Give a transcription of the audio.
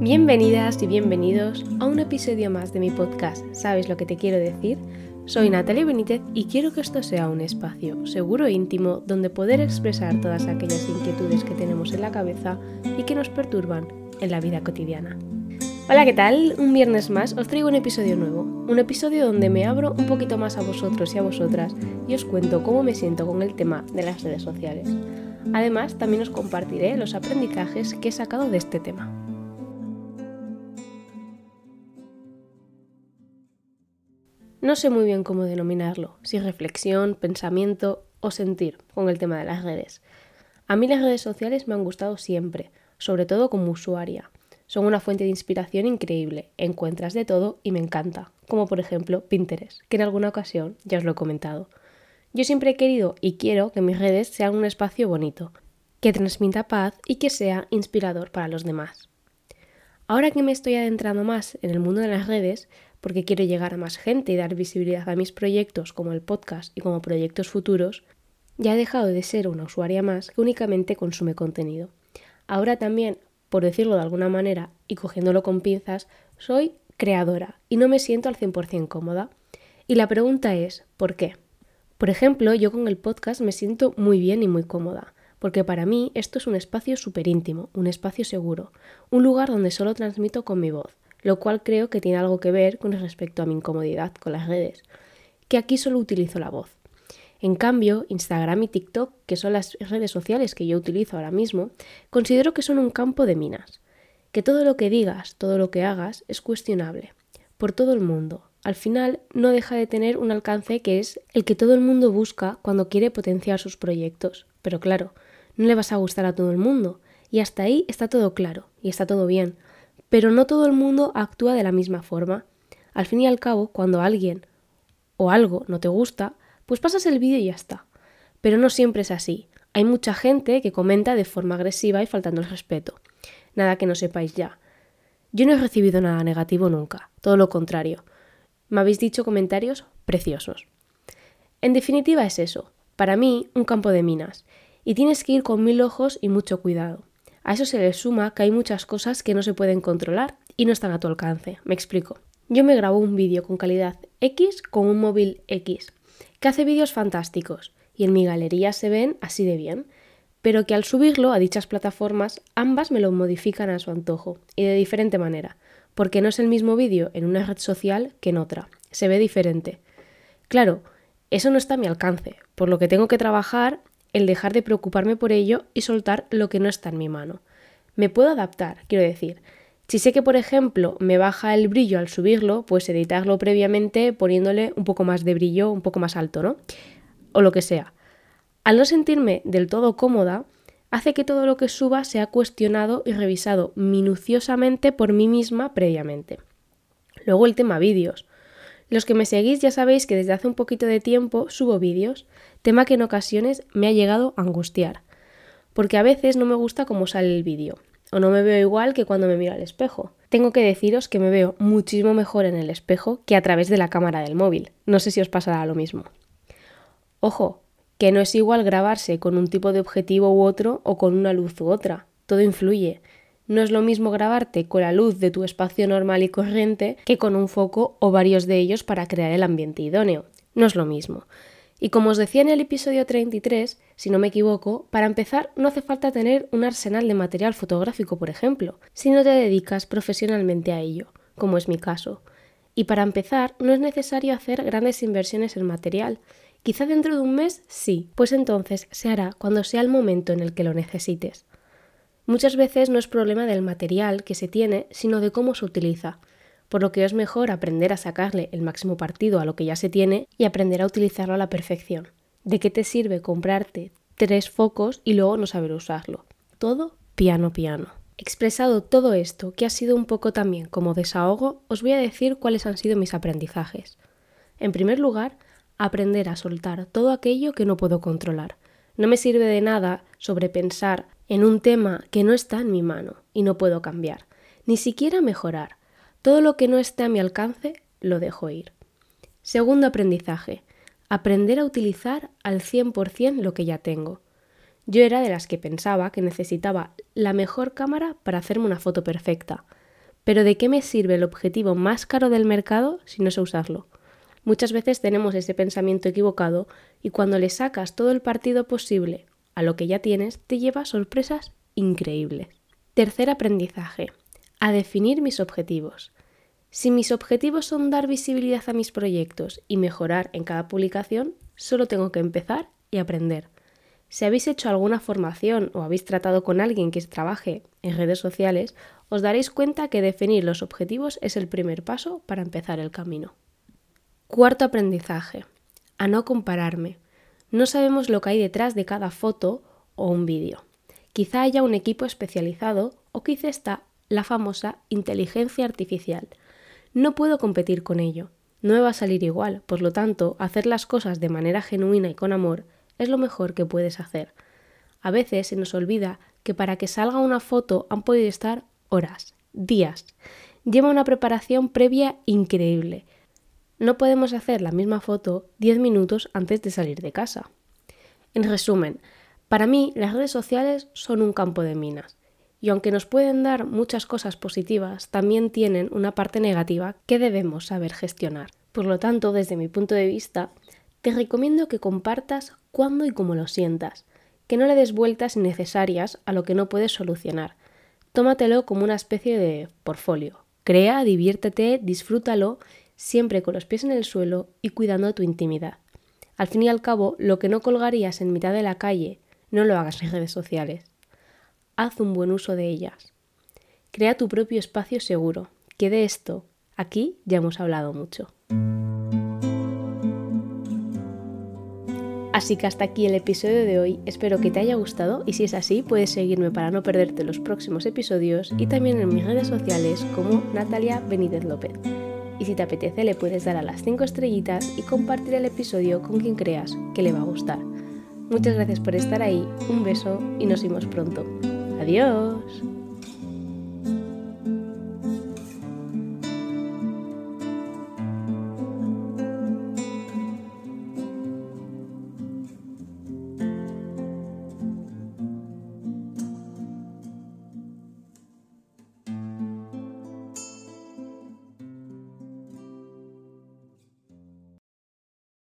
Bienvenidas y bienvenidos a un episodio más de mi podcast ¿Sabes lo que te quiero decir? Soy Natalia Benítez y quiero que esto sea un espacio seguro e íntimo donde poder expresar todas aquellas inquietudes que tenemos en la cabeza y que nos perturban en la vida cotidiana. Hola, ¿qué tal? Un viernes más os traigo un episodio nuevo, un episodio donde me abro un poquito más a vosotros y a vosotras y os cuento cómo me siento con el tema de las redes sociales. Además, también os compartiré los aprendizajes que he sacado de este tema. No sé muy bien cómo denominarlo, si reflexión, pensamiento o sentir con el tema de las redes. A mí las redes sociales me han gustado siempre, sobre todo como usuaria. Son una fuente de inspiración increíble, encuentras de todo y me encanta, como por ejemplo Pinterest, que en alguna ocasión ya os lo he comentado. Yo siempre he querido y quiero que mis redes sean un espacio bonito, que transmita paz y que sea inspirador para los demás. Ahora que me estoy adentrando más en el mundo de las redes, porque quiero llegar a más gente y dar visibilidad a mis proyectos como el podcast y como proyectos futuros, ya he dejado de ser una usuaria más que únicamente consume contenido. Ahora también, por decirlo de alguna manera y cogiéndolo con pinzas, soy creadora y no me siento al 100% cómoda. Y la pregunta es, ¿por qué? Por ejemplo, yo con el podcast me siento muy bien y muy cómoda, porque para mí esto es un espacio súper íntimo, un espacio seguro, un lugar donde solo transmito con mi voz, lo cual creo que tiene algo que ver con respecto a mi incomodidad con las redes, que aquí solo utilizo la voz. En cambio, Instagram y TikTok, que son las redes sociales que yo utilizo ahora mismo, considero que son un campo de minas, que todo lo que digas, todo lo que hagas es cuestionable, por todo el mundo. Al final no deja de tener un alcance que es el que todo el mundo busca cuando quiere potenciar sus proyectos. Pero claro, no le vas a gustar a todo el mundo. Y hasta ahí está todo claro y está todo bien pero no todo el mundo actúa de la misma forma. Al fin y al cabo, cuando alguien o algo no te gusta, pues pasas el vídeo y ya está. Pero no siempre es así. Hay mucha gente que comenta de forma agresiva y faltando el respeto. Nada que no sepáis ya. Yo no he recibido nada negativo nunca, todo lo contrario. Me habéis dicho comentarios preciosos. En definitiva es eso, para mí un campo de minas, y tienes que ir con mil ojos y mucho cuidado. A eso se le suma que hay muchas cosas que no se pueden controlar y no están a tu alcance. Me explico. Yo me grabo un vídeo con calidad X con un móvil X, que hace vídeos fantásticos y en mi galería se ven así de bien, pero que al subirlo a dichas plataformas ambas me lo modifican a su antojo y de diferente manera, porque no es el mismo vídeo en una red social que en otra, se ve diferente. Claro, eso no está a mi alcance, por lo que tengo que trabajar el dejar de preocuparme por ello y soltar lo que no está en mi mano. Me puedo adaptar, quiero decir. Si sé que, por ejemplo, me baja el brillo al subirlo, pues editarlo previamente poniéndole un poco más de brillo, un poco más alto, ¿no? O lo que sea. Al no sentirme del todo cómoda, hace que todo lo que suba sea cuestionado y revisado minuciosamente por mí misma previamente. Luego el tema vídeos. Los que me seguís ya sabéis que desde hace un poquito de tiempo subo vídeos, tema que en ocasiones me ha llegado a angustiar, porque a veces no me gusta cómo sale el vídeo, o no me veo igual que cuando me miro al espejo. Tengo que deciros que me veo muchísimo mejor en el espejo que a través de la cámara del móvil. No sé si os pasará lo mismo. Ojo, que no es igual grabarse con un tipo de objetivo u otro o con una luz u otra. Todo influye. No es lo mismo grabarte con la luz de tu espacio normal y corriente que con un foco o varios de ellos para crear el ambiente idóneo. No es lo mismo. Y como os decía en el episodio 33, si no me equivoco, para empezar no hace falta tener un arsenal de material fotográfico, por ejemplo, si no te dedicas profesionalmente a ello, como es mi caso. Y para empezar, no es necesario hacer grandes inversiones en material. Quizá dentro de un mes sí, pues entonces se hará cuando sea el momento en el que lo necesites. Muchas veces no es problema del material que se tiene, sino de cómo se utiliza, por lo que es mejor aprender a sacarle el máximo partido a lo que ya se tiene y aprender a utilizarlo a la perfección. ¿De qué te sirve comprarte tres focos y luego no saber usarlo? Todo piano piano. Expresado todo esto, que ha sido un poco también como desahogo, os voy a decir cuáles han sido mis aprendizajes. En primer lugar, aprender a soltar todo aquello que no puedo controlar. No me sirve de nada sobrepensar en un tema que no está en mi mano y no puedo cambiar, ni siquiera mejorar. Todo lo que no esté a mi alcance lo dejo ir. Segundo aprendizaje, aprender a utilizar al 100% lo que ya tengo. Yo era de las que pensaba que necesitaba la mejor cámara para hacerme una foto perfecta. Pero ¿de qué me sirve el objetivo más caro del mercado si no sé usarlo? Muchas veces tenemos ese pensamiento equivocado y cuando le sacas todo el partido posible a lo que ya tienes, te lleva sorpresas increíbles. Tercer aprendizaje. A definir mis objetivos. Si mis objetivos son dar visibilidad a mis proyectos y mejorar en cada publicación, solo tengo que empezar y aprender. Si habéis hecho alguna formación o habéis tratado con alguien que trabaje en redes sociales, os daréis cuenta que definir los objetivos es el primer paso para empezar el camino. Cuarto aprendizaje. A no compararme. No sabemos lo que hay detrás de cada foto o un vídeo. Quizá haya un equipo especializado o quizá está la famosa inteligencia artificial. No puedo competir con ello. No me va a salir igual, por lo tanto, hacer las cosas de manera genuina y con amor es lo mejor que puedes hacer. A veces se nos olvida que para que salga una foto han podido estar horas, días. Lleva una preparación previa increíble no podemos hacer la misma foto 10 minutos antes de salir de casa. En resumen, para mí las redes sociales son un campo de minas y aunque nos pueden dar muchas cosas positivas, también tienen una parte negativa que debemos saber gestionar. Por lo tanto, desde mi punto de vista, te recomiendo que compartas cuando y cómo lo sientas, que no le des vueltas innecesarias a lo que no puedes solucionar. Tómatelo como una especie de portfolio. Crea, diviértete, disfrútalo siempre con los pies en el suelo y cuidando tu intimidad. Al fin y al cabo, lo que no colgarías en mitad de la calle, no lo hagas en redes sociales. Haz un buen uso de ellas. Crea tu propio espacio seguro, que de esto, aquí ya hemos hablado mucho. Así que hasta aquí el episodio de hoy, espero que te haya gustado y si es así puedes seguirme para no perderte los próximos episodios y también en mis redes sociales como Natalia Benítez López si te apetece le puedes dar a las 5 estrellitas y compartir el episodio con quien creas que le va a gustar. Muchas gracias por estar ahí, un beso y nos vemos pronto. Adiós.